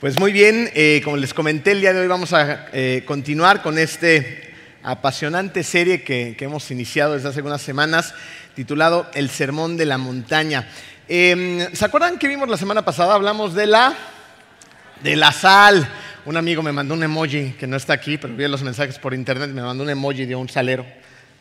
Pues muy bien, eh, como les comenté, el día de hoy vamos a eh, continuar con este apasionante serie que, hemos iniciado desde hace algunas semanas, titulado El Sermón de la Montaña. Eh, ¿Se acuerdan que vimos la semana pasada? Hablamos de la, de la sal. Un amigo me mandó un emoji que no está aquí, pero vi los mensajes por internet, me mandó un emoji de un salero.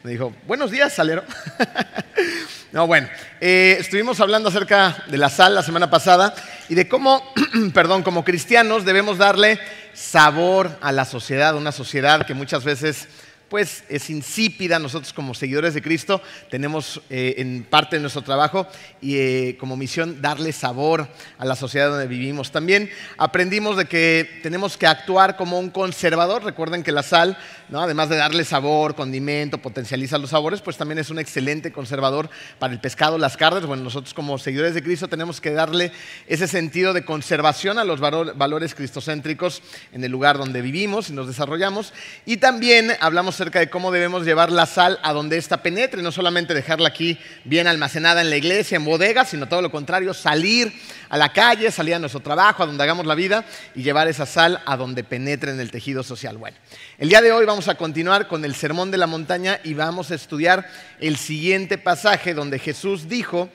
Me dijo, buenos días, salero. No, bueno, eh, estuvimos hablando acerca de la sal la semana pasada y de cómo, perdón, como cristianos debemos darle sabor a la sociedad, una sociedad que muchas veces pues es insípida. Nosotros como seguidores de Cristo tenemos eh, en parte de nuestro trabajo y eh, como misión darle sabor a la sociedad donde vivimos. También aprendimos de que tenemos que actuar como un conservador. Recuerden que la sal, ¿no? además de darle sabor, condimento, potencializa los sabores, pues también es un excelente conservador para el pescado, las carnes. Bueno, nosotros como seguidores de Cristo tenemos que darle ese sentido de conservación a los valores cristocéntricos en el lugar donde vivimos y nos desarrollamos. Y también hablamos acerca de cómo debemos llevar la sal a donde ésta penetre, no solamente dejarla aquí bien almacenada en la iglesia, en bodegas, sino todo lo contrario, salir a la calle, salir a nuestro trabajo, a donde hagamos la vida y llevar esa sal a donde penetre en el tejido social. Bueno, el día de hoy vamos a continuar con el Sermón de la Montaña y vamos a estudiar el siguiente pasaje donde Jesús dijo,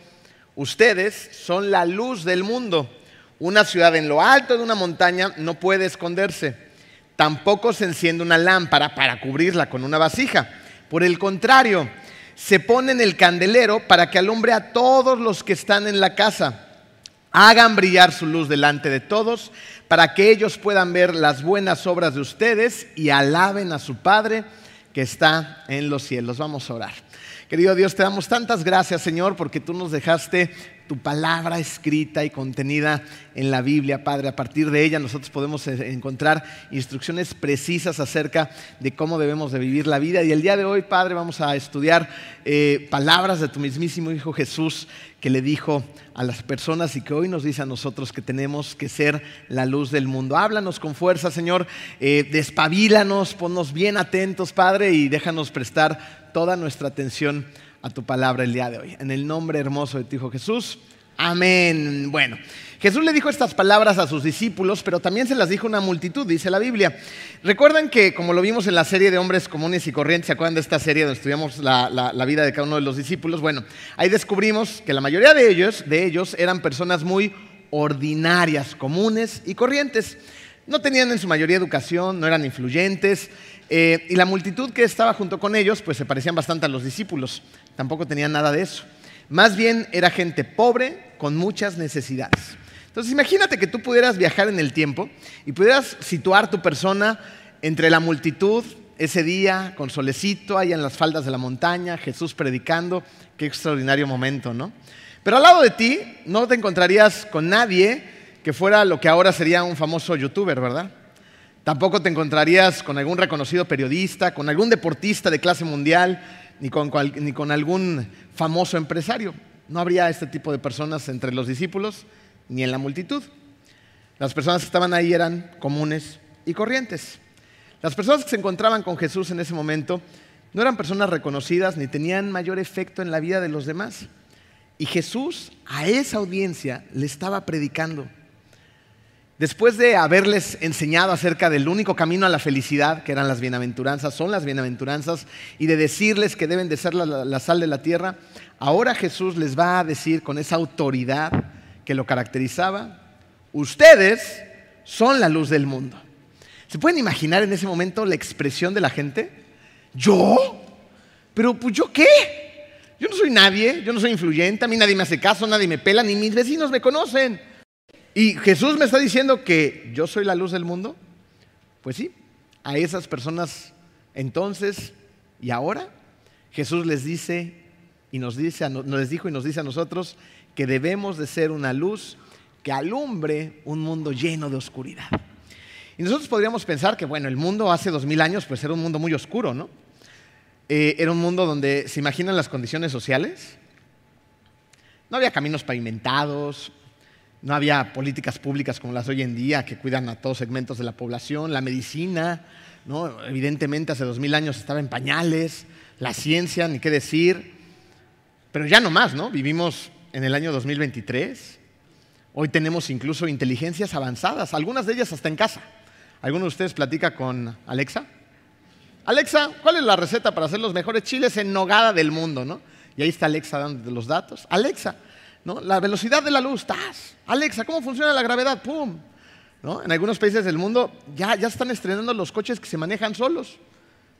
ustedes son la luz del mundo. Una ciudad en lo alto de una montaña no puede esconderse Tampoco se enciende una lámpara para cubrirla con una vasija. Por el contrario, se pone en el candelero para que alumbre a todos los que están en la casa. Hagan brillar su luz delante de todos para que ellos puedan ver las buenas obras de ustedes y alaben a su Padre que está en los cielos. Vamos a orar. Querido Dios, te damos tantas gracias, Señor, porque tú nos dejaste tu palabra escrita y contenida en la Biblia, Padre. A partir de ella nosotros podemos eh, encontrar instrucciones precisas acerca de cómo debemos de vivir la vida. Y el día de hoy, Padre, vamos a estudiar eh, palabras de tu mismísimo Hijo Jesús que le dijo a las personas y que hoy nos dice a nosotros que tenemos que ser la luz del mundo. Háblanos con fuerza, Señor, eh, despabilanos, ponnos bien atentos, Padre, y déjanos prestar toda nuestra atención a tu palabra el día de hoy. En el nombre hermoso de tu Hijo Jesús. Amén. Bueno, Jesús le dijo estas palabras a sus discípulos, pero también se las dijo una multitud, dice la Biblia. Recuerdan que, como lo vimos en la serie de hombres comunes y corrientes, ¿se acuerdan de esta serie donde estudiamos la, vida de cada uno de los discípulos? Bueno, ahí descubrimos que la mayoría de ellos, de ellos eran personas muy ordinarias, comunes y corrientes. No tenían en su mayoría educación, no eran influyentes, eh, y la multitud que estaba junto con ellos, pues se parecían bastante a los discípulos. Tampoco tenían nada de eso. Más bien era gente pobre con muchas necesidades. Entonces imagínate que tú pudieras viajar en el tiempo y pudieras situar tu persona entre la multitud ese día, con solecito, allá en las faldas de la montaña, Jesús predicando. Qué extraordinario momento, ¿no? Pero al lado de ti no te encontrarías con nadie que fuera lo que ahora sería un famoso youtuber, ¿verdad? Tampoco te encontrarías con algún reconocido periodista, con algún deportista de clase mundial, ni con, ni con algún famoso empresario. No habría este tipo de personas entre los discípulos ni en la multitud. Las personas que estaban ahí eran comunes y corrientes. Las personas que se encontraban con Jesús en ese momento no eran personas reconocidas ni tenían mayor efecto en la vida de los demás. Y Jesús a esa audiencia le estaba predicando. Después de haberles enseñado acerca del único camino a la felicidad, que eran las bienaventuranzas, son las bienaventuranzas, y de decirles que deben de ser la, sal de la tierra, ahora Jesús les va a decir con esa autoridad que lo caracterizaba, ustedes son la luz del mundo. ¿Se pueden imaginar en ese momento la expresión de la gente? ¿Yo? ¿Pero pues yo qué? Yo no soy nadie, yo no soy influyente, a mí nadie me hace caso, nadie me pela, ni mis vecinos me conocen. Y Jesús me está diciendo que yo soy la luz del mundo. Pues sí, a esas personas entonces y ahora Jesús les dice y nos dice, les dijo y nos dice a nosotros que debemos de ser una luz que alumbre un mundo lleno de oscuridad. Y nosotros podríamos pensar que, bueno, el mundo hace dos mil años pues era un mundo muy oscuro, ¿no? Eh, era un mundo donde se imaginan las condiciones sociales. No había caminos pavimentados, no había políticas públicas como las hoy en día que cuidan a todos segmentos de la población, la medicina, ¿no? evidentemente hace dos mil años estaba en pañales, la ciencia, ni qué decir, pero ya no más, ¿no? Vivimos en el año 2023, Hoy tenemos incluso inteligencias avanzadas, algunas de ellas hasta en casa. ¿Alguno de ustedes platica con Alexa? Alexa, ¿cuál es la receta para hacer los mejores chiles en nogada del mundo? ¿no? Y ahí está Alexa dando los datos. Alexa, ¿no? la velocidad de la luz, ¡tas! Alexa, ¿cómo funciona la gravedad? ¡Pum! En algunos países del mundo ya, ya están estrenando los coches que se manejan solos.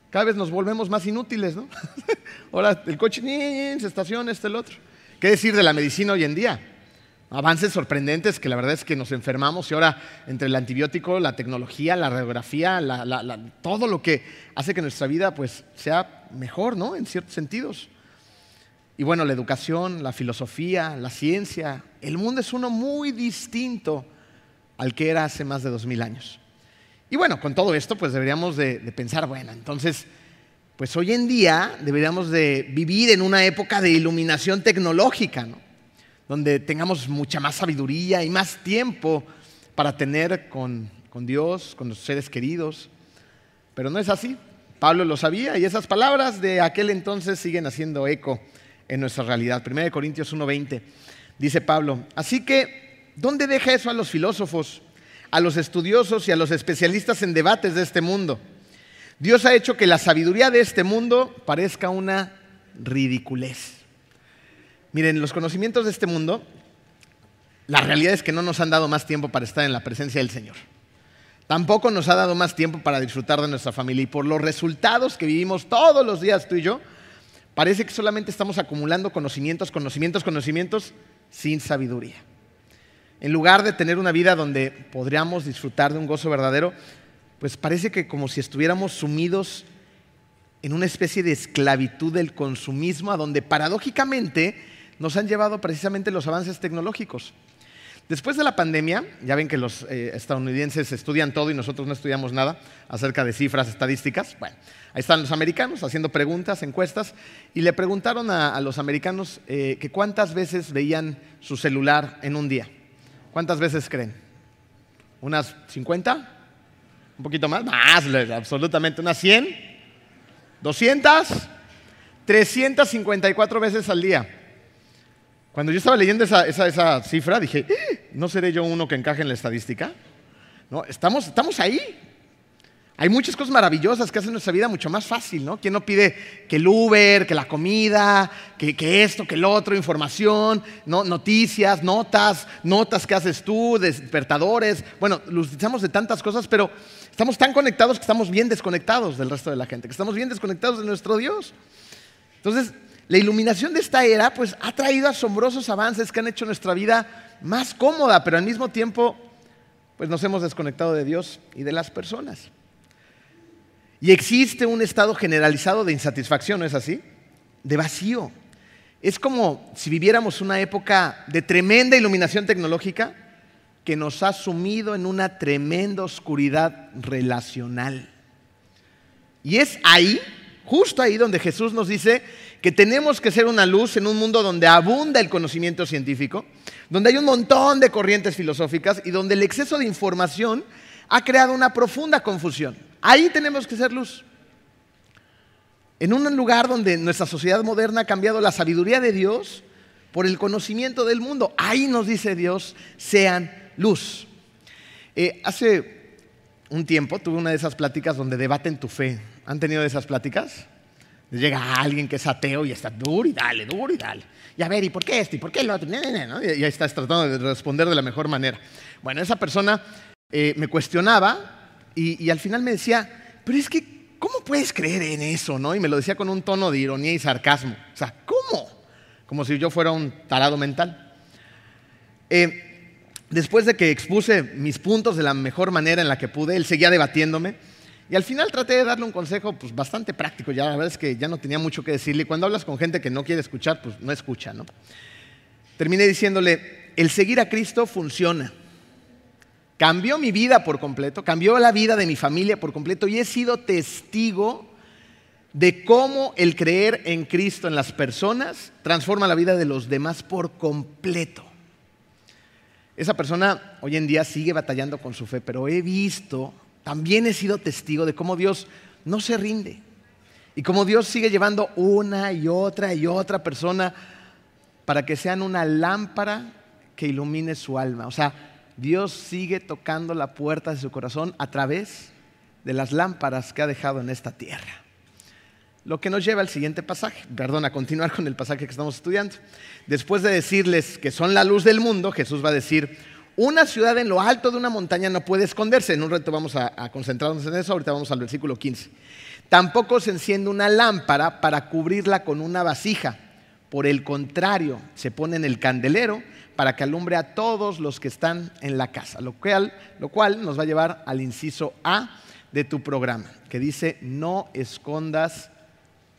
Cada vez nos volvemos más inútiles, ¿no? Ahora el coche se estaciona, este el otro. ¿Qué decir de la medicina hoy en día? Avances sorprendentes que la verdad es que nos enfermamos y ahora entre el antibiótico, la tecnología, la radiografía, todo lo que hace que nuestra vida pues, sea mejor, ¿no? En ciertos sentidos. Y bueno, la educación, la filosofía, la ciencia, el mundo es uno muy distinto al que era hace más de dos mil años. Y bueno, con todo esto, pues deberíamos de, pensar, bueno, entonces, pues hoy en día deberíamos de vivir en una época de iluminación tecnológica, ¿no? Donde tengamos mucha más sabiduría y más tiempo para tener con, con Dios, con los seres queridos. Pero no es así. Pablo lo sabía y esas palabras de aquel entonces siguen haciendo eco en nuestra realidad. 1 Corintios 1:20 dice Pablo, así que, ¿dónde deja eso a los filósofos? a los estudiosos y a los especialistas en debates de este mundo. Dios ha hecho que la sabiduría de este mundo parezca una ridiculez. Miren, los conocimientos de este mundo, la realidad es que no nos han dado más tiempo para estar en la presencia del Señor. Tampoco nos ha dado más tiempo para disfrutar de nuestra familia. Y por los resultados que vivimos todos los días tú y yo, parece que solamente estamos acumulando conocimientos, conocimientos, conocimientos sin sabiduría. En lugar de tener una vida donde podríamos disfrutar de un gozo verdadero, pues parece que como si estuviéramos sumidos en una especie de esclavitud del consumismo, a donde paradójicamente nos han llevado precisamente los avances tecnológicos. Después de la pandemia, ya ven que los eh, estadounidenses estudian todo y nosotros no estudiamos nada acerca de cifras estadísticas. Bueno, ahí están los americanos haciendo preguntas, encuestas, y le preguntaron a, los americanos eh, que cuántas veces veían su celular en un día. ¿Cuántas veces creen? ¿Unas 50? ¿Un poquito más? Más, absolutamente. ¿Unas 100? ¿200? 354 veces al día. Cuando yo estaba leyendo esa, cifra, dije, eh, ¿no seré yo uno que encaje en la estadística? No, estamos, estamos ahí. Hay muchas cosas maravillosas que hacen nuestra vida mucho más fácil, ¿no? ¿Quién no pide que el Uber, que la comida, que, esto, que el otro, información, noticias, notas, notas que haces tú, despertadores? Bueno, lo utilizamos de tantas cosas, pero estamos tan conectados que estamos bien desconectados del resto de la gente, que estamos bien desconectados de nuestro Dios. Entonces, la iluminación de esta era, pues, ha traído asombrosos avances que han hecho nuestra vida más cómoda, pero al mismo tiempo, pues, nos hemos desconectado de Dios y de las personas. Y existe un estado generalizado de insatisfacción, ¿no es así? De vacío. Es como si viviéramos una época de tremenda iluminación tecnológica que nos ha sumido en una tremenda oscuridad relacional. Y es ahí, justo ahí donde Jesús nos dice que tenemos que ser una luz en un mundo donde abunda el conocimiento científico, donde hay un montón de corrientes filosóficas y donde el exceso de información ha creado una profunda confusión. Ahí tenemos que ser luz. En un lugar donde nuestra sociedad moderna ha cambiado la sabiduría de Dios por el conocimiento del mundo. Ahí nos dice Dios, sean luz. Eh, hace un tiempo tuve una de esas pláticas donde debaten tu fe. ¿Han tenido esas pláticas? Llega alguien que es ateo y está duro y dale, duro y dale. Y a ver, ¿y por qué esto? ¿Y por qué lo otro? Y ahí estás tratando de responder de la mejor manera. Bueno, esa persona eh, me cuestionaba y, al final me decía, pero es que, ¿cómo puedes creer en eso? ¿no? Y me lo decía con un tono de ironía y sarcasmo. O sea, ¿cómo? Como si yo fuera un tarado mental. Eh, después de que expuse mis puntos de la mejor manera en la que pude, él seguía debatiéndome. Y al final traté de darle un consejo pues, bastante práctico. Ya la verdad es que ya no tenía mucho que decirle. Cuando hablas con gente que no quiere escuchar, pues no escucha. ¿no? Terminé diciéndole, el seguir a Cristo funciona. Cambió mi vida por completo, cambió la vida de mi familia por completo y he sido testigo de cómo el creer en Cristo en las personas transforma la vida de los demás por completo. Esa persona hoy en día sigue batallando con su fe, pero he visto, también he sido testigo de cómo Dios no se rinde y cómo Dios sigue llevando una y otra y otra persona para que sean una lámpara que ilumine su alma. O sea, Dios sigue tocando la puerta de su corazón a través de las lámparas que ha dejado en esta tierra. Lo que nos lleva al siguiente pasaje, perdón, a continuar con el pasaje que estamos estudiando. Después de decirles que son la luz del mundo, Jesús va a decir, una ciudad en lo alto de una montaña no puede esconderse. En un reto vamos a, concentrarnos en eso, ahorita vamos al versículo 15. Tampoco se enciende una lámpara para cubrirla con una vasija. Por el contrario, se pone en el candelero para que alumbre a todos los que están en la casa. Lo cual, lo cual nos va a llevar al inciso A de tu programa, que dice, no escondas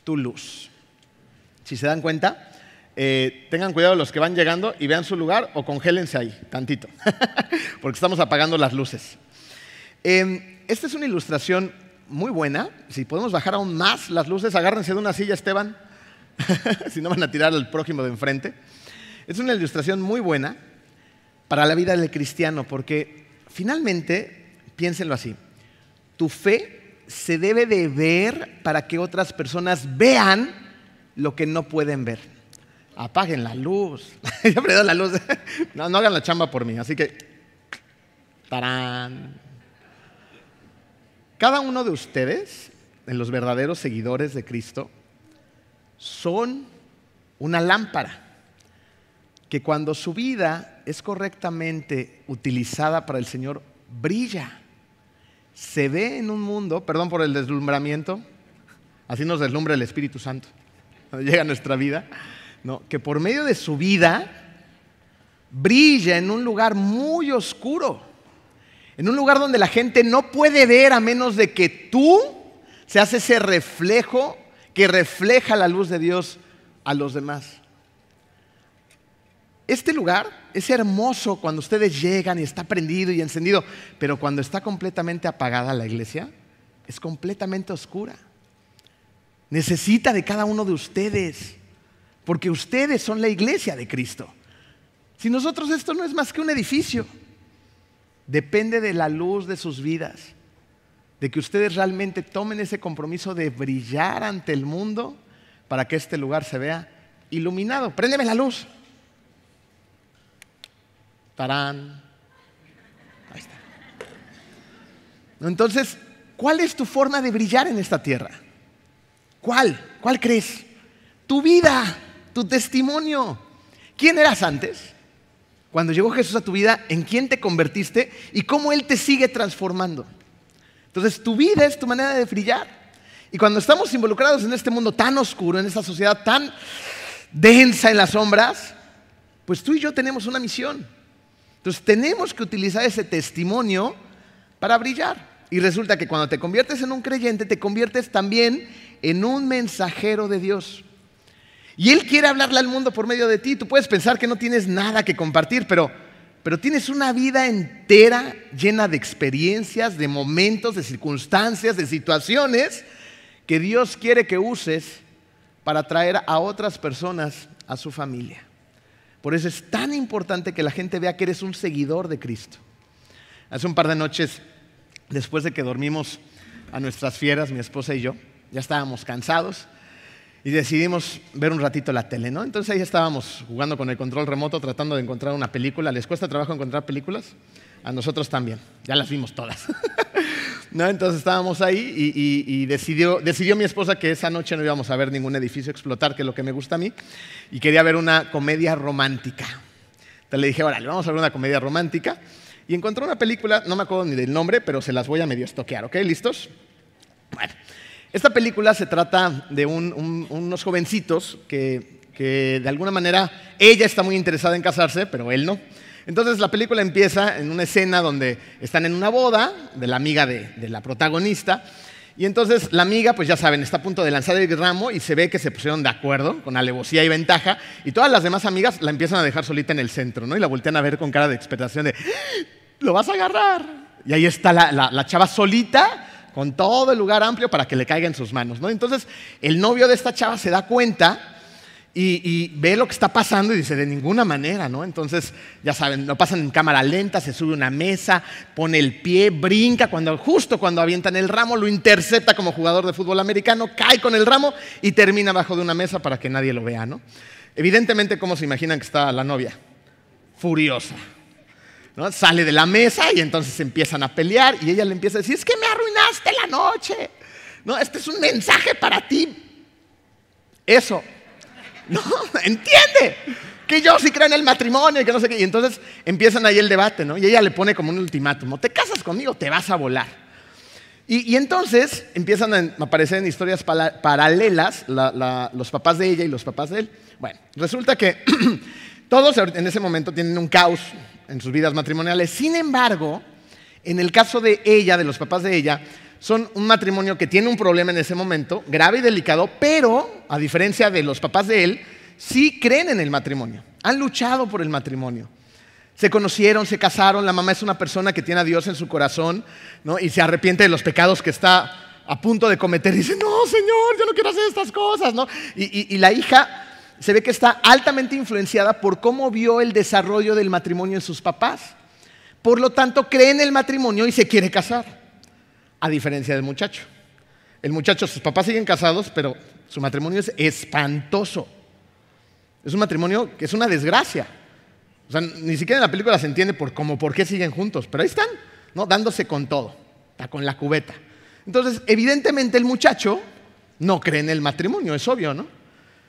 tu luz. Si se dan cuenta, eh, tengan cuidado los que van llegando y vean su lugar o congélense ahí, tantito, porque estamos apagando las luces. Em, esta es una ilustración muy buena. Si podemos bajar aún más las luces, agárrense de una silla, Esteban, si no van a tirar al prójimo de enfrente. Es una ilustración muy buena para la vida del cristiano, porque finalmente, piénsenlo así, tu fe se debe de ver para que otras personas vean lo que no pueden ver. Apaguen la luz. Yo la luz. No, no hagan la chamba por mí. Así que, tarán. Cada uno de ustedes, en los verdaderos seguidores de Cristo, son una lámpara que cuando su vida es correctamente utilizada para el Señor, brilla. Se ve en un mundo, perdón por el deslumbramiento, así nos deslumbra el Espíritu Santo, cuando llega a nuestra vida, ¿no? que por medio de su vida brilla en un lugar muy oscuro, en un lugar donde la gente no puede ver a menos de que tú seas ese reflejo que refleja la luz de Dios a los demás. Este lugar es hermoso cuando ustedes llegan y está prendido y encendido, pero cuando está completamente apagada la iglesia, es completamente oscura. Necesita de cada uno de ustedes, porque ustedes son la iglesia de Cristo. Si nosotros esto no es más que un edificio, depende de la luz de sus vidas, de que ustedes realmente tomen ese compromiso de brillar ante el mundo para que este lugar se vea iluminado. Préndeme la luz. Tarán. Ahí está. Entonces, ¿cuál es tu forma de brillar en esta tierra? ¿Cuál? ¿Cuál crees? Tu vida, tu testimonio. ¿Quién eras antes? Cuando llegó Jesús a tu vida, ¿en quién te convertiste y cómo Él te sigue transformando? Entonces, tu vida es tu manera de brillar. Y cuando estamos involucrados en este mundo tan oscuro, en esta sociedad tan densa en las sombras, pues tú y yo tenemos una misión. Entonces tenemos que utilizar ese testimonio para brillar. Y resulta que cuando te conviertes en un creyente, te conviertes también en un mensajero de Dios. Y Él quiere hablarle al mundo por medio de ti. Tú puedes pensar que no tienes nada que compartir, pero, pero tienes una vida entera llena de experiencias, de momentos, de circunstancias, de situaciones que Dios quiere que uses para traer a otras personas a su familia. Por eso es tan importante que la gente vea que eres un seguidor de Cristo. Hace un par de noches, después de que dormimos a nuestras fieras, mi esposa y yo, ya estábamos cansados y decidimos ver un ratito la tele, ¿no? Entonces ahí estábamos jugando con el control remoto, tratando de encontrar una película. ¿Les cuesta trabajo encontrar películas? A nosotros también, ya las vimos todas. ¿No? Entonces estábamos ahí y, decidió, mi esposa que esa noche no íbamos a ver ningún edificio explotar, que es lo que me gusta a mí, y quería ver una comedia romántica. Entonces le dije, órale, vamos a ver una comedia romántica. Y encontró una película, no me acuerdo ni del nombre, pero se las voy a medio estoquear, ¿ok? ¿Listos? Bueno, esta película se trata de unos jovencitos que, de alguna manera ella está muy interesada en casarse, pero él no. Entonces la película empieza en una escena donde están en una boda de la amiga de, la protagonista. Y entonces la amiga, pues ya saben, está a punto de lanzar el ramo y se ve que se pusieron de acuerdo con alevosía y ventaja. Y todas las demás amigas la empiezan a dejar solita en el centro, ¿no? Y la voltean a ver con cara de expectación de, ¡lo vas a agarrar! Y ahí está la chava solita con todo el lugar amplio para que le caiga en sus manos, ¿no? Entonces el novio de esta chava se da cuenta y, ve lo que está pasando y dice, de ninguna manera, ¿no? Entonces, ya saben, lo pasan en cámara lenta, se sube una mesa, pone el pie, brinca, cuando, justo cuando avientan el ramo, lo intercepta como jugador de fútbol americano, cae con el ramo y termina abajo de una mesa para que nadie lo vea, ¿no? Evidentemente, ¿cómo se imaginan que está la novia? furiosa. ¿No? Sale de la mesa y entonces empiezan a pelear y ella le empieza a decir, es que me arruinaste la noche. No, este es un mensaje para ti. Eso. No, entiende que yo sí creo en el matrimonio y que no sé qué. Y entonces empiezan ahí el debate, ¿no? Y ella le pone como un ultimátum, te casas conmigo, te vas a volar. Y, entonces empiezan a aparecer en historias paralelas los papás de ella y los papás de él. Bueno, resulta que todos en ese momento tienen un caos en sus vidas matrimoniales. Sin embargo, en el caso de ella, de los papás de ella, son un matrimonio que tiene un problema en ese momento, grave y delicado, pero a diferencia de los papás de él, sí creen en el matrimonio, han luchado por el matrimonio. Se conocieron, se casaron, la mamá es una persona que tiene a Dios en su corazón ¿no? y se arrepiente de los pecados que está a punto de cometer. Dice, no, Señor, yo no quiero hacer estas cosas. ¿no? Y, y la hija se ve que está altamente influenciada por cómo vio el desarrollo del matrimonio en sus papás. Por lo tanto, cree en el matrimonio y se quiere casar, a diferencia del muchacho. El muchacho, sus papás siguen casados, pero su matrimonio es espantoso. Es un matrimonio que es una desgracia. O sea, ni siquiera en la película se entiende por cómo, por qué siguen juntos, pero ahí están, ¿no? Dándose con todo, está con la cubeta. Entonces, evidentemente el muchacho no cree en el matrimonio, es obvio, ¿no?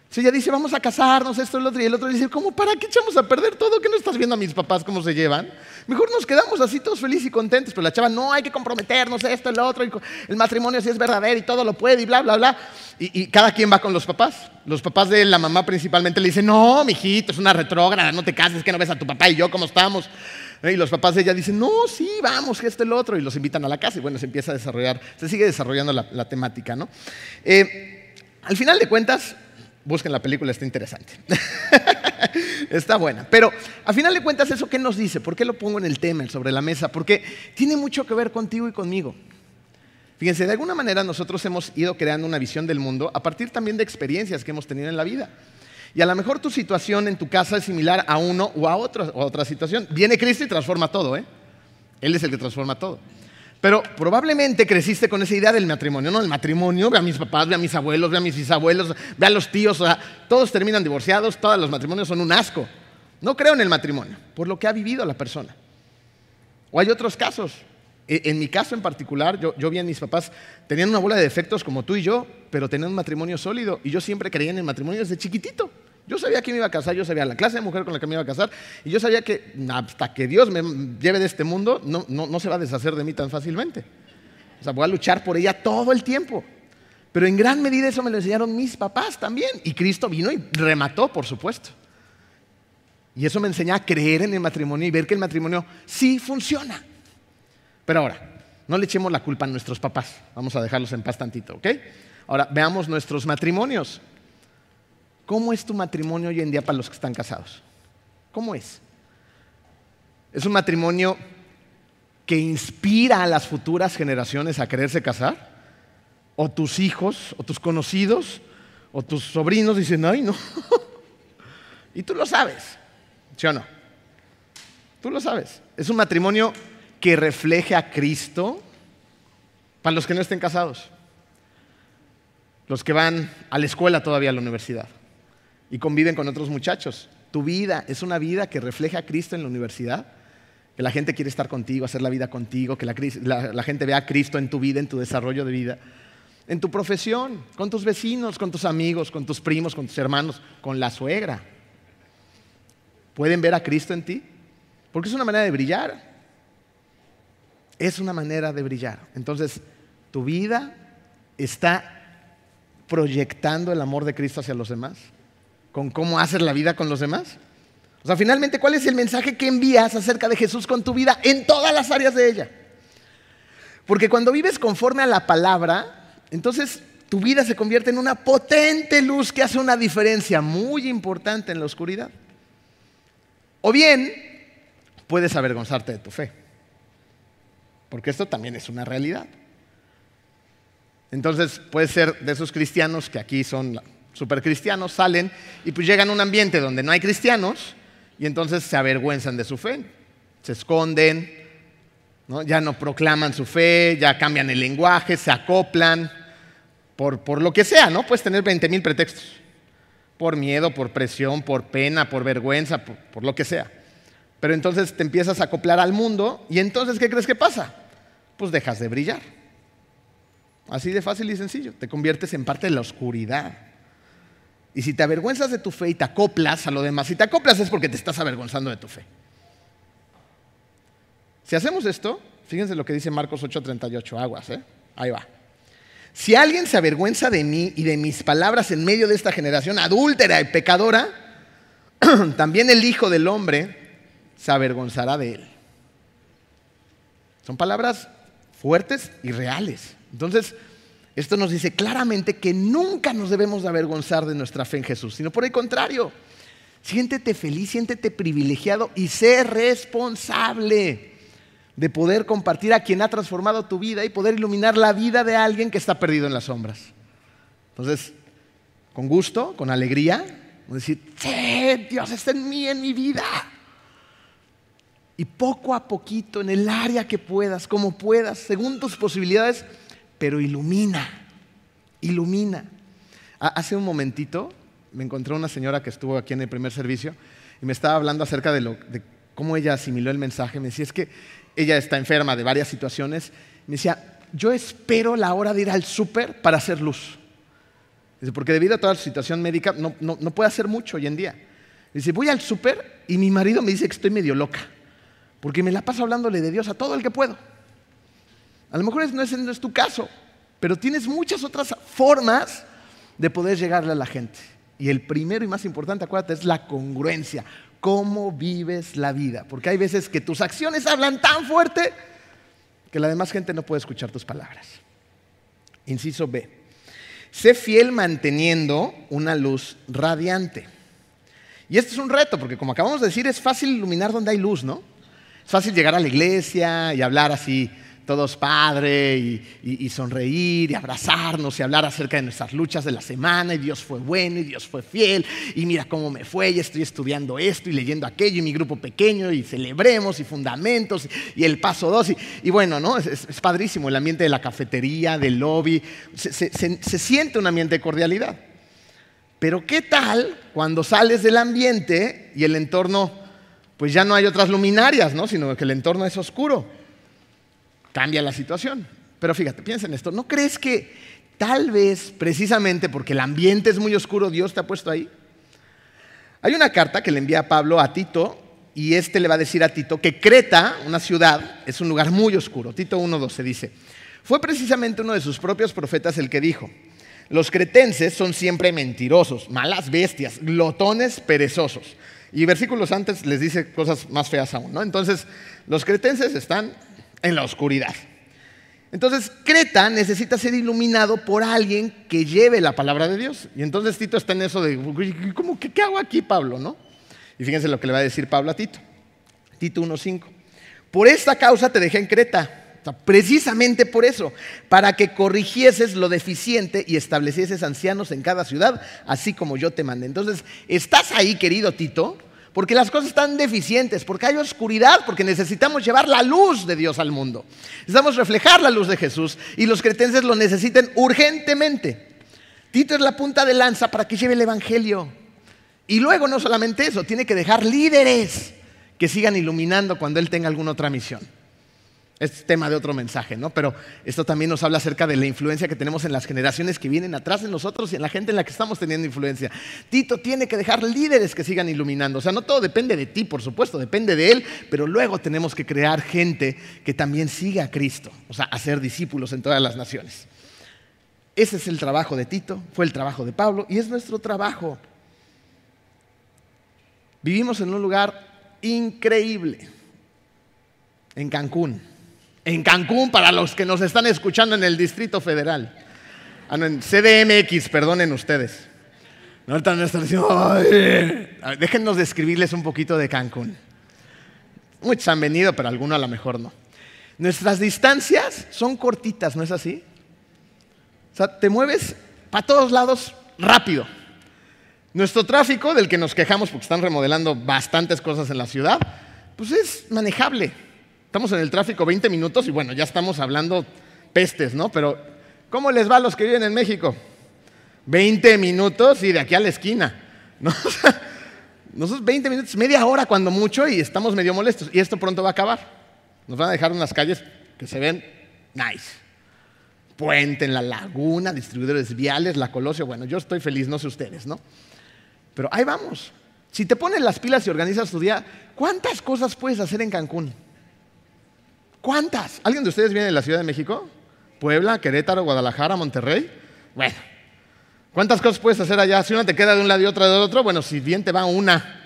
Si ella dice, vamos a casarnos, esto, el otro, y el otro dice, ¿cómo para qué echamos a perder todo? ¿Que no estás viendo a mis papás cómo se llevan? Mejor nos quedamos así todos felices y contentos. Pero la chava, no, hay que comprometernos, esto, el otro, el matrimonio sí es verdadero y todo lo puede y bla, bla, bla. Y, cada quien va con los papás. Los papás de la mamá principalmente le dicen, no, mijito, es una retrógrada, no te cases, que no ves a tu papá y yo cómo estamos. Y los papás de ella dicen, no, sí, vamos, que esto, el otro, y los invitan a la casa. Y bueno, se empieza a desarrollar, se sigue desarrollando la, temática, ¿no? Eh, al final de cuentas, Busquen la película, está interesante. está buena. Pero a final de cuentas, ¿eso qué nos dice? ¿Por qué lo pongo en el tema, sobre la mesa? Porque tiene mucho que ver contigo y conmigo. Fíjense, de alguna manera nosotros hemos ido creando una visión del mundo a partir también de experiencias que hemos tenido en la vida. Y a lo mejor tu situación en tu casa es similar a uno o a, otro, a otra situación. Viene Cristo y transforma todo, ¿eh? Él es el que transforma todo. Pero probablemente creciste con esa idea del matrimonio, ¿no? El matrimonio, ve a mis papás, ve a mis abuelos, ve a mis bisabuelos, ve a los tíos, o sea, todos terminan divorciados, todos los matrimonios son un asco. No creo en el matrimonio, por lo que ha vivido la persona. O hay otros casos. E, en mi caso en particular, yo, yo vi a mis papás, tenían una bola de defectos como tú y yo, pero tenían un matrimonio sólido y yo siempre creía en el matrimonio desde chiquitito. Yo sabía que me iba a casar, yo sabía la clase de mujer con la que me iba a casar, y yo sabía que hasta que Dios me lleve de este mundo, no, no, se va a deshacer de mí tan fácilmente. O sea, voy a luchar por ella todo el tiempo. Pero en gran medida eso me lo enseñaron mis papás también. Y Cristo vino y remató, por supuesto. Y eso me enseña a creer en el matrimonio y ver que el matrimonio sí funciona. Pero ahora, no le echemos la culpa a nuestros papás. Vamos a dejarlos en paz tantito, ¿ok? Ahora, veamos nuestros matrimonios. ¿Cómo es tu matrimonio hoy en día para los que están casados? ¿Cómo es? ¿Es un matrimonio que inspira a las futuras generaciones a quererse casar? ¿O tus hijos, o tus conocidos, o tus sobrinos dicen, ay, no? y tú lo sabes, ¿sí o no? Tú lo sabes. ¿Es un matrimonio que refleje a Cristo para los que no estén casados? Los que van a la escuela todavía, a la universidad y conviven con otros muchachos. Tu vida es una vida que refleja a Cristo en la universidad, que la gente quiere estar contigo, hacer la vida contigo, que la, gente vea a Cristo en tu vida, en tu desarrollo de vida, en tu profesión, con tus vecinos, con tus amigos, con tus primos, con tus hermanos, con la suegra. ¿Pueden ver a Cristo en ti? Porque es una manera de brillar. Es una manera de brillar. Entonces, tu vida está proyectando el amor de Cristo hacia los demás con cómo hacer la vida con los demás? O sea, finalmente, ¿cuál es el mensaje que envías acerca de Jesús con tu vida en todas las áreas de ella? Porque cuando vives conforme a la palabra, entonces tu vida se convierte en una potente luz que hace una diferencia muy importante en la oscuridad. O bien, puedes avergonzarte de tu fe. Porque esto también es una realidad. Entonces, puedes ser de esos cristianos que aquí son supercristianos salen y pues llegan a un ambiente donde no hay cristianos y entonces se avergüenzan de su fe, se esconden, ya no proclaman su fe, ya cambian el lenguaje, se acoplan, por, lo que sea, ¿no? Puedes tener 20 mil pretextos, por miedo, por presión, por pena, por vergüenza, por, por lo que sea. Pero entonces te empiezas a acoplar al mundo y entonces, ¿qué crees que pasa? Pues dejas de brillar. Así de fácil y sencillo. Te conviertes en parte de la oscuridad. Y si te avergüenzas de tu fe y te acoplas a lo demás, si te acoplas es porque te estás avergonzando de tu fe. Si hacemos esto, fíjense lo que dice Marcos 8:38, aguas, ¿eh? Ahí va. Si alguien se avergüenza de mí y de mis palabras en medio de esta generación adúltera y pecadora, también el Hijo del Hombre se avergonzará de él. Son palabras fuertes y reales. Entonces, esto nos dice claramente que nunca nos debemos de avergonzar de nuestra fe en Jesús, sino por el contrario, siéntete feliz, siéntete privilegiado y sé responsable de poder compartir a quien ha transformado tu vida y poder iluminar la vida de alguien que está perdido en las sombras. Entonces, con gusto, con alegría, decir, sí, Dios está en mí, en mi vida. Y poco a poquito, en el área que puedas, como puedas, según tus posibilidades, pero ilumina, ilumina. Hace un momentito me encontré una señora que estuvo aquí en el primer servicio y me estaba hablando acerca de, lo, de cómo ella asimiló el mensaje. Me decía, es que ella está enferma de varias situaciones. Me decía, yo espero la hora de ir al súper para hacer luz. Dice, porque debido a toda la situación médica no, no, no puede hacer mucho hoy en día. Dice, voy al súper y mi marido me dice que estoy medio loca, porque me la paso hablándole de Dios a todo el que puedo. A lo mejor no es, no es tu caso, pero tienes muchas otras formas de poder llegarle a la gente. Y el primero y más importante, acuérdate, es la congruencia. ¿Cómo vives la vida? Porque hay veces que tus acciones hablan tan fuerte que la demás gente no puede escuchar tus palabras. Inciso B. Sé fiel manteniendo una luz radiante. Y este es un reto, porque como acabamos de decir, es fácil iluminar donde hay luz, ¿no? Es fácil llegar a la iglesia y hablar así todos padre y, sonreír y abrazarnos y hablar acerca de nuestras luchas de la semana y Dios fue bueno y Dios fue fiel y mira cómo me fue y estoy estudiando esto y leyendo aquello y mi grupo pequeño y celebremos y fundamentos y, el paso dos y, bueno, ¿no? Es, padrísimo el ambiente de la cafetería, del lobby, se, se siente un ambiente de cordialidad. Pero ¿qué tal cuando sales del ambiente y el entorno, pues ya no hay otras luminarias, ¿no? sino que el entorno es oscuro? Cambia la situación. Pero fíjate, piensa en esto. ¿No crees que tal vez precisamente porque el ambiente es muy oscuro, Dios te ha puesto ahí? Hay una carta que le envía Pablo a Tito y este le va a decir a Tito que Creta, una ciudad, es un lugar muy oscuro. Tito 1.12 dice, fue precisamente uno de sus propios profetas el que dijo, los cretenses son siempre mentirosos, malas bestias, glotones perezosos. Y versículos antes les dice cosas más feas aún, ¿no? Entonces, los cretenses están en la oscuridad. Entonces, Creta necesita ser iluminado por alguien que lleve la palabra de Dios. Y entonces Tito está en eso de, ¿cómo, qué, hago aquí, Pablo? ¿no? Y fíjense lo que le va a decir Pablo a Tito. Tito 1.5. Por esta causa te dejé en Creta. precisamente por eso, para que corrigieses lo deficiente y establecieses ancianos en cada ciudad, así como yo te mandé. Entonces, ¿estás ahí, querido Tito? Porque las cosas están deficientes, porque hay oscuridad, porque necesitamos llevar la luz de Dios al mundo. Necesitamos reflejar la luz de Jesús y los cretenses lo necesiten urgentemente. Tito es la punta de lanza para que lleve el Evangelio. Y luego no solamente eso, tiene que dejar líderes que sigan iluminando cuando él tenga alguna otra misión. Es tema de otro mensaje, ¿no? Pero esto también nos habla acerca de la influencia que tenemos en las generaciones que vienen atrás de nosotros y en la gente en la que estamos teniendo influencia. Tito tiene que dejar líderes que sigan iluminando. O sea, no todo depende de ti, por supuesto, depende de él, pero luego tenemos que crear gente que también siga a Cristo, o sea, hacer discípulos en todas las naciones. Ese es el trabajo de Tito, fue el trabajo de Pablo y es nuestro trabajo. Vivimos en un lugar increíble, en Cancún en Cancún para los que nos están escuchando en el Distrito Federal. Ah, en CDMX, perdonen ustedes. Ahorita no están diciendo, déjennos describirles un poquito de Cancún. Muchos han venido, pero algunos a lo mejor no. Nuestras distancias son cortitas, ¿no es así? O sea, te mueves para todos lados rápido. Nuestro tráfico, del que nos quejamos porque están remodelando bastantes cosas en la ciudad, pues es manejable. Estamos en el tráfico 20 minutos y bueno, ya estamos hablando pestes, ¿no? Pero, ¿cómo les va a los que viven en México? 20 minutos y de aquí a la esquina, ¿no? Nosotros 20 minutos, media hora cuando mucho y estamos medio molestos. Y esto pronto va a acabar. Nos van a dejar unas calles que se ven nice. Puente en la laguna, distribuidores viales, la Colosio. Bueno, yo estoy feliz, no sé ustedes, ¿no? Pero ahí vamos. Si te pones las pilas y organizas tu día, ¿cuántas cosas puedes hacer en Cancún? ¿Cuántas? ¿Alguien de ustedes viene de la Ciudad de México? ¿Puebla, Querétaro, Guadalajara, Monterrey? Bueno, ¿cuántas cosas puedes hacer allá? Si una te queda de un lado y otra del otro, bueno, si bien te va una,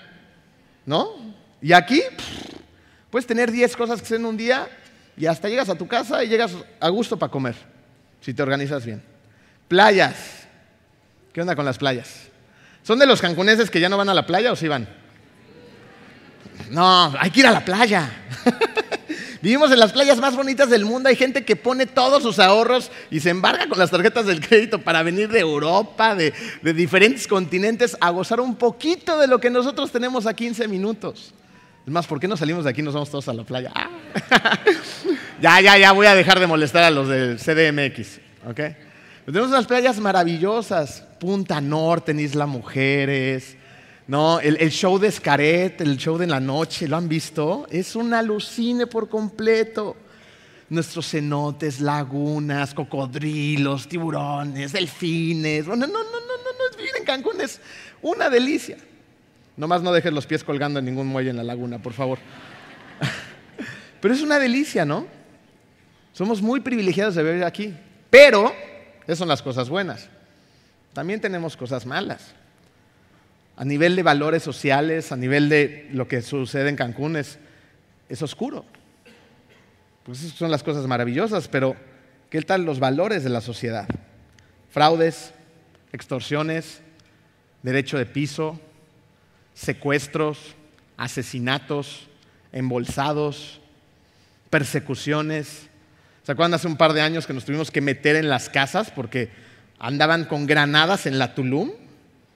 ¿no? Y aquí puedes tener 10 cosas que hacer en un día y hasta llegas a tu casa y llegas a gusto para comer, si te organizas bien. Playas. ¿Qué onda con las playas? ¿Son de los cancuneses que ya no van a la playa o sí van? No, hay que ir a la playa. Vivimos en las playas más bonitas del mundo. Hay gente que pone todos sus ahorros y se embarga con las tarjetas del crédito para venir de Europa, de, diferentes continentes, a gozar un poquito de lo que nosotros tenemos a 15 minutos. Es más, ¿por qué no salimos de aquí y nos vamos todos a la playa? Ah. ya, ya, ya voy a dejar de molestar a los del CDMX. tenemos unas playas maravillosas. Punta Norte, Isla Mujeres, no, el, show de Escaret, el show de la noche, ¿lo han visto? Es un alucine por completo. Nuestros cenotes, lagunas, cocodrilos, tiburones, delfines. No, no, no, no, no, no, vivir en Cancún es una delicia. Nomás no dejes los pies colgando en ningún muelle en la laguna, por favor. Pero es una delicia, ¿no? Somos muy privilegiados de vivir aquí. Pero, esas son las cosas buenas. También tenemos cosas malas a nivel de valores sociales, a nivel de lo que sucede en Cancún, es, oscuro. Pues son las cosas maravillosas, pero ¿qué tal los valores de la sociedad? Fraudes, extorsiones, derecho de piso, secuestros, asesinatos, embolsados, persecuciones. ¿Se acuerdan hace un par de años que nos tuvimos que meter en las casas porque andaban con granadas en la Tulum?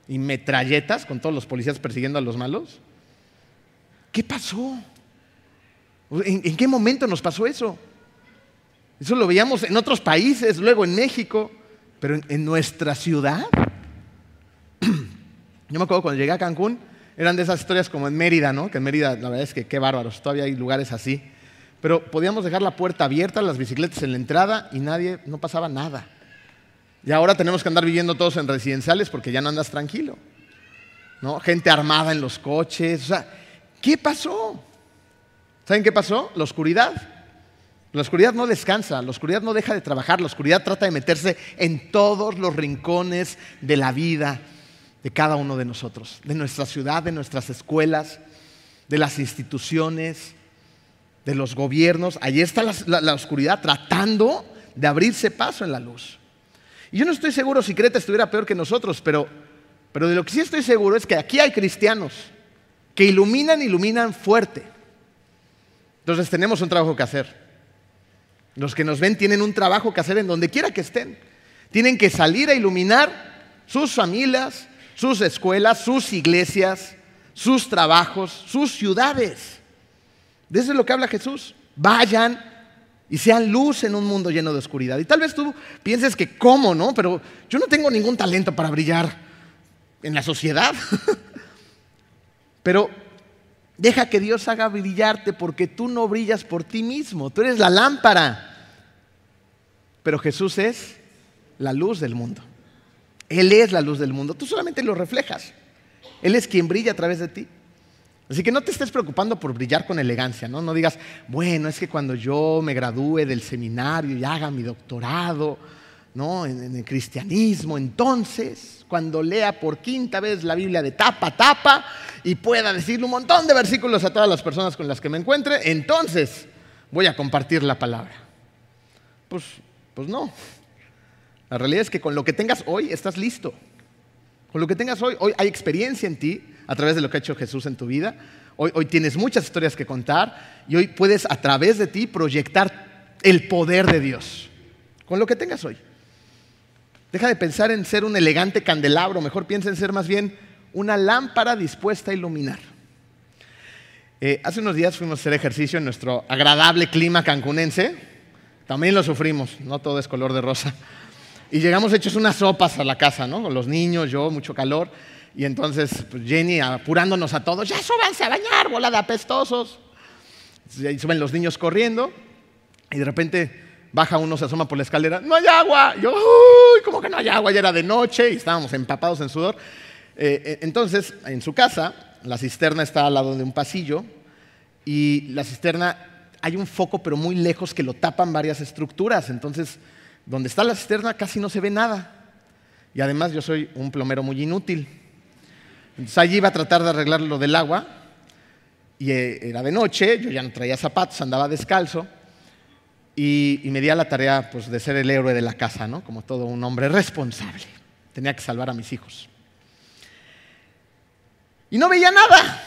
Y metralletas con todos los policías persiguiendo a los malos? ¿Qué pasó? ¿En, qué momento nos pasó eso? Eso lo veíamos en otros países, luego en México, pero en, nuestra ciudad. Yo me acuerdo cuando llegué a Cancún, eran de esas historias como en Mérida, ¿no? Que en Mérida, la verdad es que qué bárbaros, todavía hay lugares así. Pero podíamos dejar la puerta abierta, las bicicletas en la entrada y nadie, no pasaba nada. Y ahora tenemos que andar viviendo todos en residenciales porque ya no andas tranquilo. ¿no? Gente armada en los coches. ¿qué pasó? ¿Saben qué pasó? La oscuridad. La oscuridad no descansa, la oscuridad no deja de trabajar, la oscuridad trata de meterse en todos los rincones de la vida de cada uno de nosotros, de nuestra ciudad, de nuestras escuelas, de las instituciones, de los gobiernos. Allí está la oscuridad tratando de abrirse paso en la luz. Y yo no estoy seguro si Creta estuviera peor que nosotros, pero, pero de lo que sí estoy seguro es que aquí hay cristianos que iluminan, iluminan fuerte. Entonces tenemos un trabajo que hacer. Los que nos ven tienen un trabajo que hacer en donde quiera que estén. Tienen que salir a iluminar sus familias, sus escuelas, sus iglesias, sus trabajos, sus ciudades. De eso es lo que habla Jesús. Vayan y sean luz en un mundo lleno de oscuridad. Y tal vez tú pienses que cómo, ¿no? Pero yo no tengo ningún talento para brillar en la sociedad. Pero deja que Dios haga brillarte porque tú no brillas por ti mismo, tú eres la lámpara. Pero Jesús es la luz del mundo. Él es la luz del mundo, tú solamente lo reflejas. Él es quien brilla a través de ti. Así que no te estés preocupando por brillar con elegancia, ¿no? Digas, bueno, es que cuando yo me gradúe del seminario y haga mi doctorado, ¿no? En, el cristianismo, entonces, cuando lea por quinta vez la Biblia de tapa a tapa y pueda decirle un montón de versículos a todas las personas con las que me encuentre, entonces voy a compartir la palabra. Pues, pues no. La realidad es que con lo que tengas hoy estás listo. Con lo que tengas hoy, hoy hay experiencia en ti a través de lo que ha hecho Jesús en tu vida. Hoy, tienes muchas historias que contar y hoy puedes a través de ti proyectar el poder de Dios con lo que tengas hoy. Deja de pensar en ser un elegante candelabro, mejor piensa en ser más bien una lámpara dispuesta a iluminar. Eh, hace unos días fuimos a hacer ejercicio en nuestro agradable clima cancunense. También lo sufrimos, no todo es color de rosa. Y llegamos hechos unas sopas a la casa, ¿no? Con los niños, yo, mucho calor. Y entonces pues, Jenny apurándonos a todos, ya súbanse a bañar, bola de apestosos. Y ahí suben los niños corriendo y de repente baja uno, se asoma por la escalera, no hay agua. Yo, uy, ¿cómo que no hay agua? Ya era de noche y estábamos empapados en sudor. Eh, eh, entonces, en su casa, la cisterna está al lado de un pasillo y la cisterna hay un foco pero muy lejos que lo tapan varias estructuras. Entonces, donde está la cisterna casi no se ve nada. Y además yo soy un plomero muy inútil. Entonces allí iba a tratar de arreglar lo del agua y eh, era de noche, yo ya no traía zapatos, andaba descalzo y, me di a la tarea pues, de ser el héroe de la casa, ¿no? como todo un hombre responsable. Tenía que salvar a mis hijos. Y no veía nada.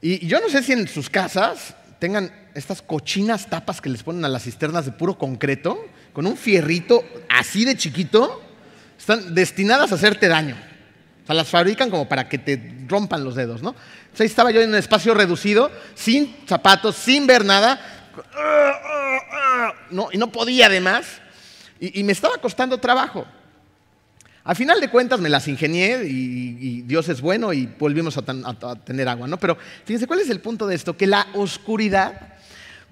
Y yo no sé si en sus casas tengan estas cochinas tapas que les ponen a las cisternas de puro concreto, con un fierrito así de chiquito, están destinadas a hacerte daño. Las fabrican como para que te rompan los dedos, ¿no? Estaba yo en un espacio reducido, sin zapatos, sin ver nada, y no podía además, y me estaba costando trabajo. Al final de cuentas me las ingenié y, Dios es bueno y volvimos a, tener agua, ¿no? Pero fíjense, ¿cuál es el punto de esto? Que la oscuridad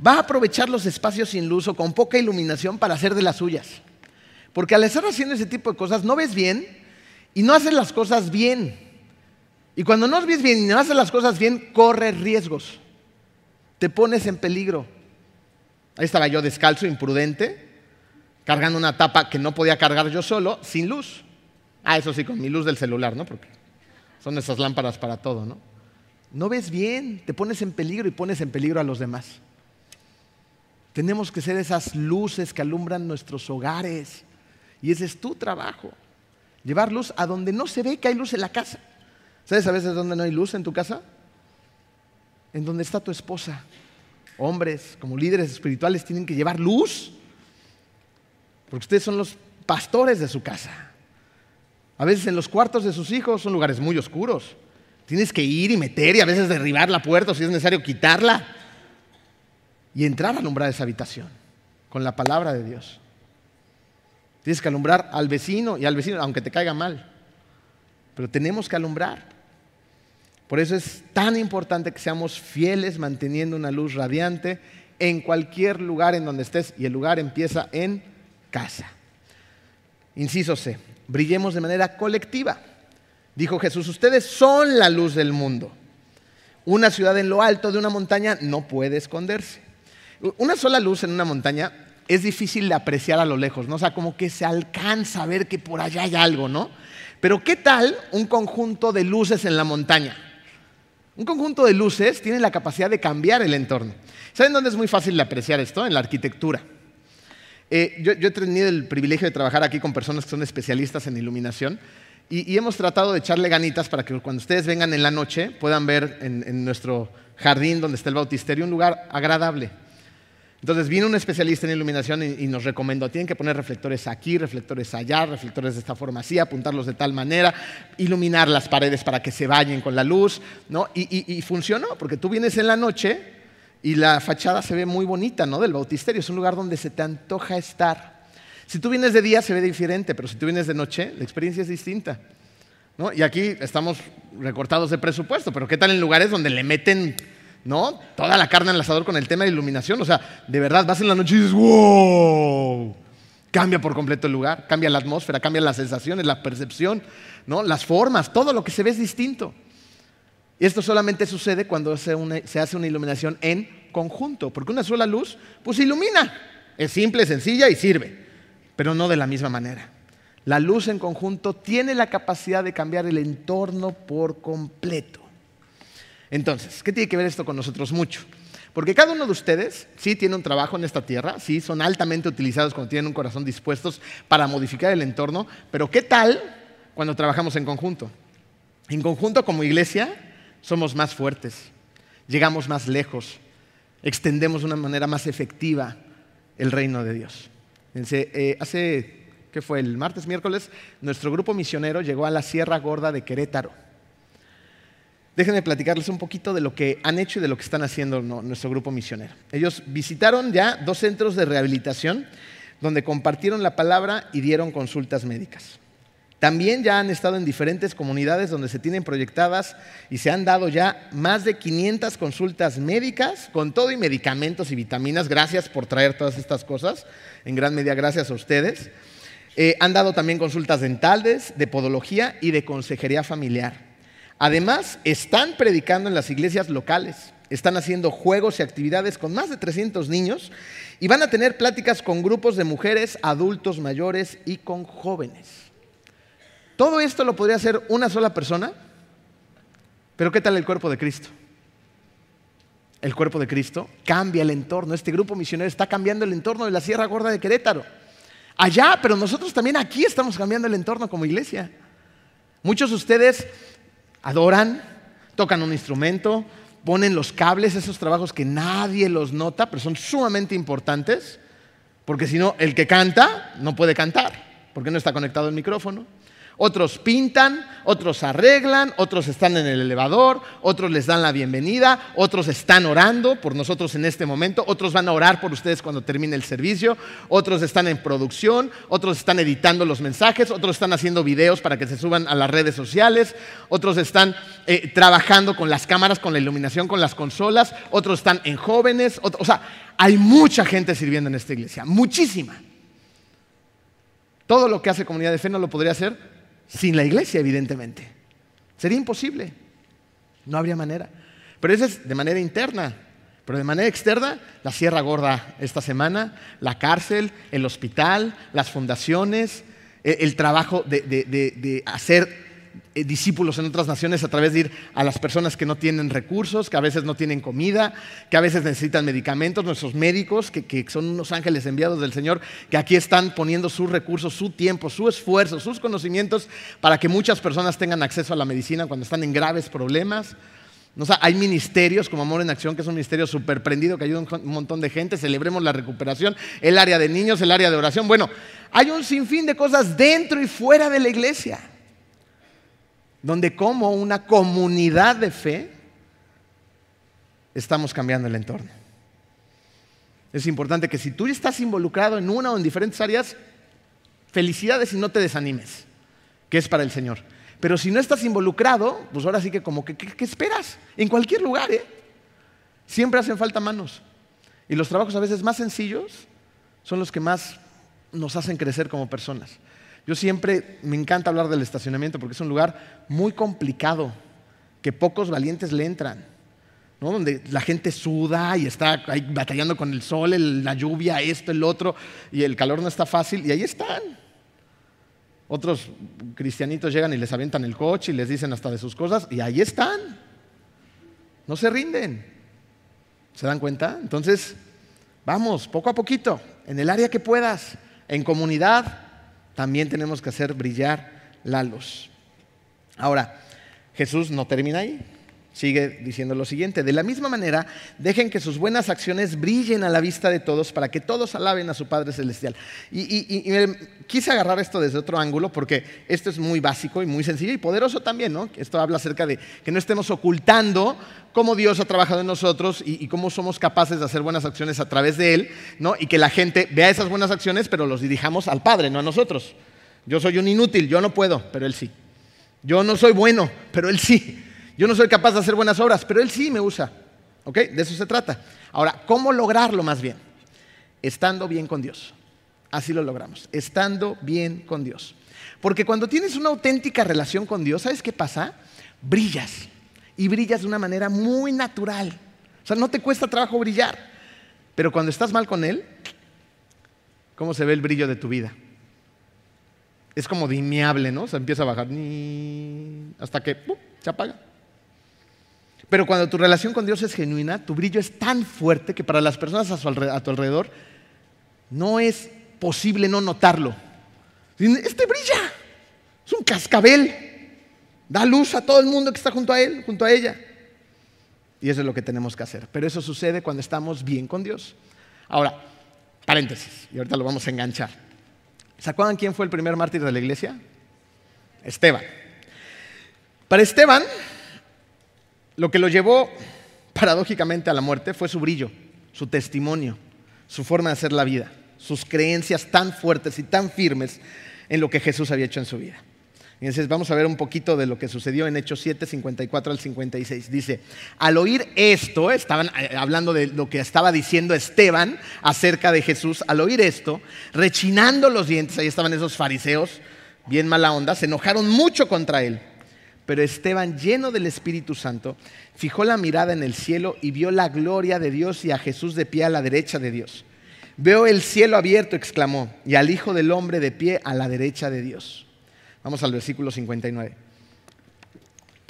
va a aprovechar los espacios sin luz o con poca iluminación para hacer de las suyas. Porque al estar haciendo ese tipo de cosas no ves bien y no haces las cosas bien. Y cuando no ves bien y no haces las cosas bien, corres riesgos. Te pones en peligro. Ahí estaba yo descalzo, imprudente, cargando una tapa que no podía cargar yo solo, sin luz. Ah, eso sí, con mi luz del celular, ¿no? Porque son esas lámparas para todo, ¿no? No ves bien, te pones en peligro y pones en peligro a los demás. Tenemos que ser esas luces que alumbran nuestros hogares. Y ese es tu trabajo. Llevar luz a donde no se ve que hay luz en la casa. ¿Sabes a veces dónde no hay luz en tu casa? En donde está tu esposa. Hombres, como líderes espirituales, tienen que llevar luz. Porque ustedes son los pastores de su casa. A veces en los cuartos de sus hijos son lugares muy oscuros. Tienes que ir y meter y a veces derribar la puerta o si es necesario quitarla y entrar a alumbrar esa habitación con la palabra de Dios. Tienes que alumbrar al vecino y al vecino, aunque te caiga mal. Pero tenemos que alumbrar. Por eso es tan importante que seamos fieles manteniendo una luz radiante en cualquier lugar en donde estés. Y el lugar empieza en casa. Inciso C brillemos de manera colectiva. Dijo Jesús, ustedes son la luz del mundo. Una ciudad en lo alto de una montaña no puede esconderse. Una sola luz en una montaña es difícil de apreciar a lo lejos, ¿no? O sea, como que se alcanza a ver que por allá hay algo, ¿no? Pero ¿qué tal un conjunto de luces en la montaña? Un conjunto de luces tiene la capacidad de cambiar el entorno. ¿Saben dónde es muy fácil de apreciar esto? En la arquitectura. Eh, yo, he tenido el privilegio de trabajar aquí con personas que son especialistas en iluminación y, hemos tratado de echarle ganitas para que cuando ustedes vengan en la noche puedan ver en, nuestro jardín donde está el bautisterio un lugar agradable. Entonces vino un especialista en iluminación y, nos recomendó, tienen que poner reflectores aquí, reflectores allá, reflectores de esta forma así, apuntarlos de tal manera, iluminar las paredes para que se bañen con la luz, ¿no? Y, funcionó, porque tú vienes en la noche y la fachada se ve muy bonita, ¿no? Del bautisterio. Es un lugar donde se te antoja estar. Si tú vienes de día se ve diferente, pero si tú vienes de noche, la experiencia es distinta. ¿no? Y aquí estamos recortados de presupuesto, pero ¿qué tal en lugares donde le meten ¿no? toda la carne al asador con el tema de iluminación? O sea, de verdad vas en la noche y dices, wow, cambia por completo el lugar, cambia la atmósfera, cambia las sensaciones, la percepción, ¿no? las formas, todo lo que se ve es distinto. Y esto solamente sucede cuando se, hace una iluminación en conjunto, porque una sola luz pues ilumina. Es simple, sencilla y sirve, pero no de la misma manera. La luz en conjunto tiene la capacidad de cambiar el entorno por completo. Entonces, ¿qué tiene que ver esto con nosotros? Mucho. Porque cada uno de ustedes sí tiene un trabajo en esta tierra, sí son altamente utilizados cuando tienen un corazón dispuestos para modificar el entorno, pero ¿qué tal cuando trabajamos en conjunto? En conjunto como iglesia somos más fuertes, llegamos más lejos, extendemos de una manera más efectiva el reino de Dios. Eh, hace, ¿qué fue? El martes, miércoles, nuestro grupo misionero llegó a la Sierra Gorda de Querétaro. Déjenme platicarles un poquito de lo que han hecho y de lo que están haciendo nuestro grupo misionero. Ellos visitaron ya dos centros de rehabilitación donde compartieron la palabra y dieron consultas médicas. También ya han estado en diferentes comunidades donde se tienen proyectadas y se han dado ya más de 500 consultas médicas con todo y medicamentos y vitaminas. Gracias por traer todas estas cosas. En gran medida gracias a ustedes. Eh, han dado también consultas dentales, de podología y de consejería familiar. Además, están predicando en las iglesias locales. Están haciendo juegos y actividades con más de 300 niños y van a tener pláticas con grupos de mujeres, adultos mayores y con jóvenes. Todo esto lo podría hacer una sola persona, pero ¿qué tal el cuerpo de Cristo? El cuerpo de Cristo cambia el entorno. Este grupo misionero está cambiando el entorno de la Sierra Gorda de Querétaro. Allá, pero nosotros también aquí estamos cambiando el entorno como iglesia. Muchos de ustedes adoran, tocan un instrumento, ponen los cables, esos trabajos que nadie los nota, pero son sumamente importantes, porque si no, el que canta no puede cantar, porque no está conectado el micrófono. Otros pintan, otros arreglan, otros están en el elevador, otros les dan la bienvenida, otros están orando por nosotros en este momento, otros van a orar por ustedes cuando termine el servicio, otros están en producción, otros están editando los mensajes, otros están haciendo videos para que se suban a las redes sociales, otros están eh, trabajando con las cámaras, con la iluminación, con las consolas, otros están en jóvenes, o sea, hay mucha gente sirviendo en esta iglesia, muchísima. Todo lo que hace comunidad de fe no lo podría hacer sin la iglesia, evidentemente. Sería imposible. No habría manera. Pero eso es de manera interna. Pero de manera externa, la Sierra Gorda esta semana, la cárcel, el hospital, las fundaciones, e, el, trabajo de, de hacer eh, discípulos en otras naciones a través de ir a las personas que no tienen recursos, que a veces no tienen comida, que a veces necesitan medicamentos, nuestros médicos, que, que, son unos ángeles enviados del Señor, que aquí están poniendo sus recursos, su tiempo, su esfuerzo, sus conocimientos para que muchas personas tengan acceso a la medicina cuando están en graves problemas. O hay ministerios como Amor en Acción, que es un ministerio súper prendido que ayuda a un montón de gente. Celebremos la recuperación, el área de niños, el área de oración. Bueno, hay un sinfín de cosas dentro y fuera de la iglesia donde como una comunidad de fe estamos cambiando el entorno. Es importante que si tú estás involucrado en una o en diferentes áreas, felicidades y no te desanimes, que es para el Señor. Pero si no estás involucrado, pues ahora sí que como que, ¿qué, esperas? En cualquier lugar, ¿eh? Siempre hacen falta manos. Y los trabajos a veces más sencillos son los que más nos hacen crecer como personas. Yo siempre me encanta hablar del estacionamiento porque es un lugar muy complicado, que pocos valientes le entran, ¿no? donde la gente suda y está ahí batallando con el sol, la lluvia, esto, el otro, y el calor no está fácil, y ahí están. Otros cristianitos llegan y les avientan el coche y les dicen hasta de sus cosas, y ahí están. No se rinden. ¿Se dan cuenta? Entonces, vamos, poco a poquito, en el área que puedas, en comunidad, también tenemos que hacer brillar la luz. Ahora, Jesús no termina ahí. Sigue diciendo lo siguiente, de la misma manera, dejen que sus buenas acciones brillen a la vista de todos para que todos alaben a su Padre Celestial. Y, quise agarrar esto desde otro ángulo porque esto es muy básico y muy sencillo y poderoso también, ¿no? Esto habla acerca de que no estemos ocultando cómo Dios ha trabajado en nosotros y, cómo somos capaces de hacer buenas acciones a través de Él, ¿no? Y que la gente vea esas buenas acciones, pero los dirijamos al Padre, no a nosotros. Yo soy un inútil, yo no puedo, pero Él sí. Yo no soy bueno, pero Él sí. Yo no soy capaz de hacer buenas obras, pero Él sí me usa. ¿Ok? De eso se trata. Ahora, ¿cómo lograrlo más bien? Estando bien con Dios. Así lo logramos. Estando bien con Dios. Porque cuando tienes una auténtica relación con Dios, ¿sabes qué pasa? Brillas. Y brillas de una manera muy natural. O sea, no te cuesta trabajo brillar. Pero cuando estás mal con Él, ¿cómo se ve el brillo de tu vida? Es como dimiable, ¿no? Se empieza a bajar hasta que se apaga. Pero cuando tu relación con Dios es genuina, tu brillo es tan fuerte que para las personas a, tu alrededor no es posible no notarlo. Este brilla, es un cascabel, da luz a todo el mundo que está junto a él, junto a ella. Y eso es lo que tenemos que hacer. Pero eso sucede cuando estamos bien con Dios. Ahora, paréntesis, y ahorita lo vamos a enganchar. ¿Se acuerdan quién fue el primer mártir de la iglesia? Esteban. Para Esteban, lo que lo llevó paradójicamente a la muerte fue su brillo, su testimonio, su forma de hacer la vida, sus creencias tan fuertes y tan firmes en lo que Jesús había hecho en su vida. Entonces vamos a ver un poquito de lo que sucedió en Hechos 7, 54 al 56. Dice, al oír esto, estaban eh, hablando de lo que estaba diciendo Esteban acerca de Jesús, al oír esto, rechinando los dientes, ahí estaban esos fariseos, bien mala onda, se enojaron mucho contra él. Pero Esteban, lleno del Espíritu Santo, fijó la mirada en el cielo y vio la gloria de Dios y a Jesús de pie a la derecha de Dios. Veo el cielo abierto, exclamó, y al Hijo del Hombre de pie a la derecha de Dios. Vamos al versículo 59.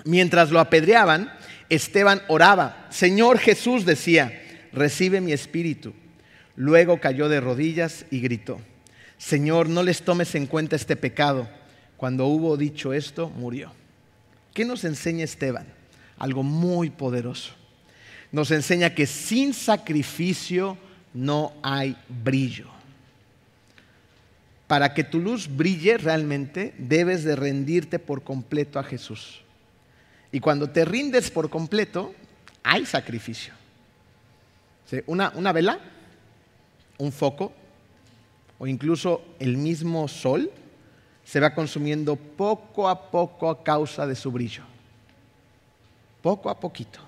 Mientras lo apedreaban, Esteban oraba. Señor Jesús decía, recibe mi espíritu. Luego cayó de rodillas y gritó, Señor, no les tomes en cuenta este pecado. Cuando hubo dicho esto, murió. ¿Qué nos enseña Esteban? Algo muy poderoso. Nos enseña que sin sacrificio no hay brillo para que tu luz brille realmente, debes de rendirte por completo a Jesús. Y cuando te rindes por completo, hay sacrificio. Una, una vela, un foco o incluso el mismo sol se va consumiendo poco a poco a causa de su brillo. Poco a poquito.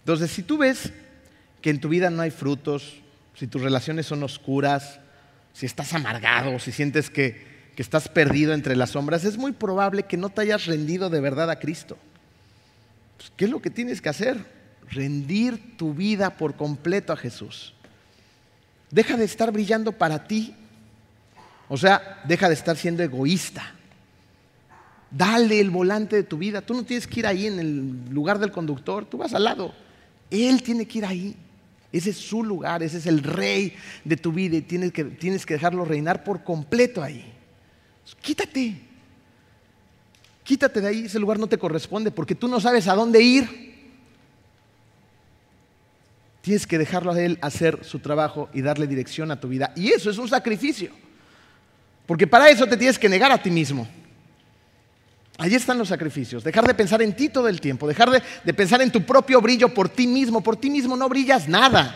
Entonces, si tú ves que en tu vida no hay frutos, si tus relaciones son oscuras, si estás amargado, si sientes que, estás perdido entre las sombras, es muy probable que no te hayas rendido de verdad a Cristo. Pues, ¿Qué es lo que tienes que hacer? Rendir tu vida por completo a Jesús. Deja de estar brillando para ti. O sea, deja de estar siendo egoísta. Dale el volante de tu vida. Tú no tienes que ir ahí en el lugar del conductor, tú vas al lado. Él tiene que ir ahí. Ese es su lugar, ese es el rey de tu vida y tienes que, tienes que dejarlo reinar por completo ahí. Quítate. Quítate de ahí, ese lugar no te corresponde porque tú no sabes a dónde ir. Tienes que dejarlo a Él hacer su trabajo y darle dirección a tu vida. Y eso es un sacrificio. Porque para eso te tienes que negar a ti mismo. Allí están los sacrificios. Dejar de pensar en ti todo el tiempo. Dejar de, pensar en tu propio brillo por ti mismo. Por ti mismo no brillas nada.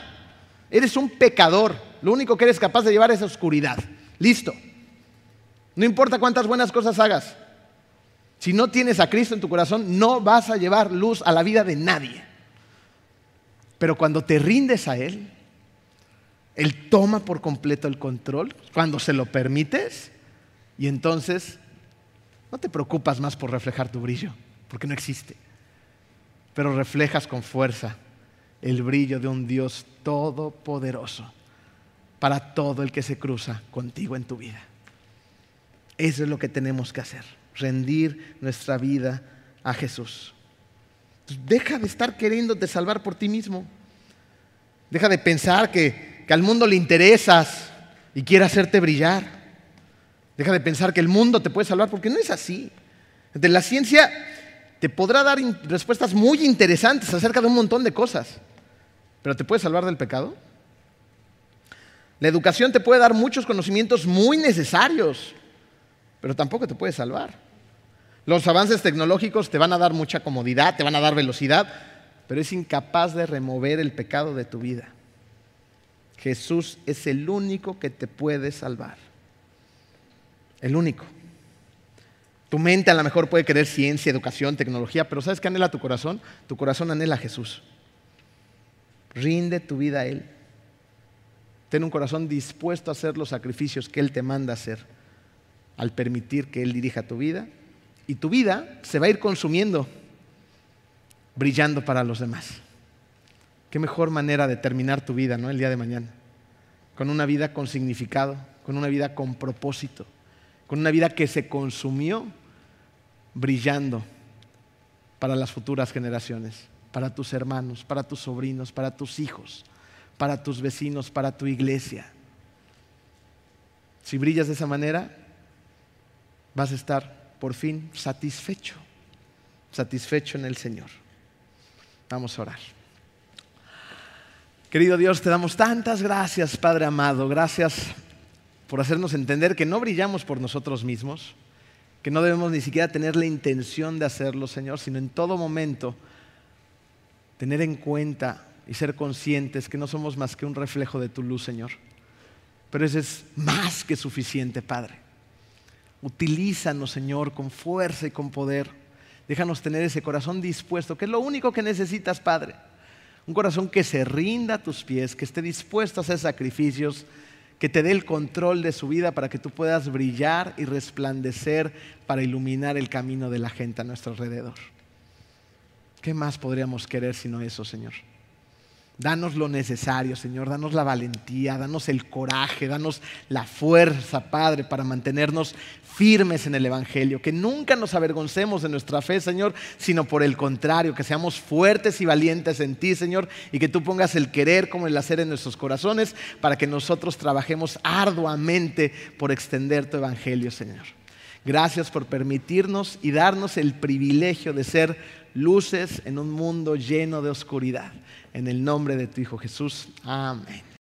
Eres un pecador. Lo único que eres capaz de llevar es oscuridad. Listo. No importa cuántas buenas cosas hagas. Si no tienes a Cristo en tu corazón, no vas a llevar luz a la vida de nadie. Pero cuando te rindes a Él, Él toma por completo el control, cuando se lo permites, y entonces no te preocupas más por reflejar tu brillo, porque no existe. Pero reflejas con fuerza el brillo de un Dios todopoderoso para todo el que se cruza contigo en tu vida. Eso es lo que tenemos que hacer, rendir nuestra vida a Jesús. deja de estar queriéndote salvar por ti mismo. Deja de pensar que, que al mundo le interesas y quiere hacerte brillar. Deja de pensar que el mundo te puede salvar, porque no es así. La ciencia te podrá dar respuestas muy interesantes acerca de un montón de cosas, pero ¿te puede salvar del pecado? La educación te puede dar muchos conocimientos muy necesarios, pero tampoco te puede salvar. Los avances tecnológicos te van a dar mucha comodidad, te van a dar velocidad, pero es incapaz de remover el pecado de tu vida. Jesús es el único que te puede salvar. El único. Tu mente a lo mejor puede querer ciencia, educación, tecnología, pero ¿sabes qué anhela tu corazón? Tu corazón anhela a Jesús. Rinde tu vida a Él. Ten un corazón dispuesto a hacer los sacrificios que Él te manda hacer al permitir que Él dirija tu vida. Y tu vida se va a ir consumiendo, brillando para los demás. Qué mejor manera de terminar tu vida, ¿no? El día de mañana. Con una vida con significado, con una vida con propósito con una vida que se consumió brillando para las futuras generaciones, para tus hermanos, para tus sobrinos, para tus hijos, para tus vecinos, para tu iglesia. Si brillas de esa manera, vas a estar por fin satisfecho, satisfecho en el Señor. Vamos a orar. Querido Dios, te damos tantas gracias, Padre amado. Gracias por hacernos entender que no brillamos por nosotros mismos, que no debemos ni siquiera tener la intención de hacerlo, Señor, sino en todo momento tener en cuenta y ser conscientes que no somos más que un reflejo de tu luz, Señor. Pero eso es más que suficiente, Padre. Utilízanos, Señor, con fuerza y con poder. Déjanos tener ese corazón dispuesto, que es lo único que necesitas, Padre. Un corazón que se rinda a tus pies, que esté dispuesto a hacer sacrificios, que te dé el control de su vida para que tú puedas brillar y resplandecer para iluminar el camino de la gente a nuestro alrededor. ¿Qué más podríamos querer sino eso, Señor? Danos lo necesario, Señor. Danos la valentía, danos el coraje, danos la fuerza, Padre, para mantenernos firmes en el Evangelio. Que nunca nos avergoncemos de nuestra fe, Señor, sino por el contrario, que seamos fuertes y valientes en ti, Señor, y que tú pongas el querer como el hacer en nuestros corazones para que nosotros trabajemos arduamente por extender tu Evangelio, Señor. Gracias por permitirnos y darnos el privilegio de ser luces en un mundo lleno de oscuridad. En el nombre de tu Hijo Jesús. Amén.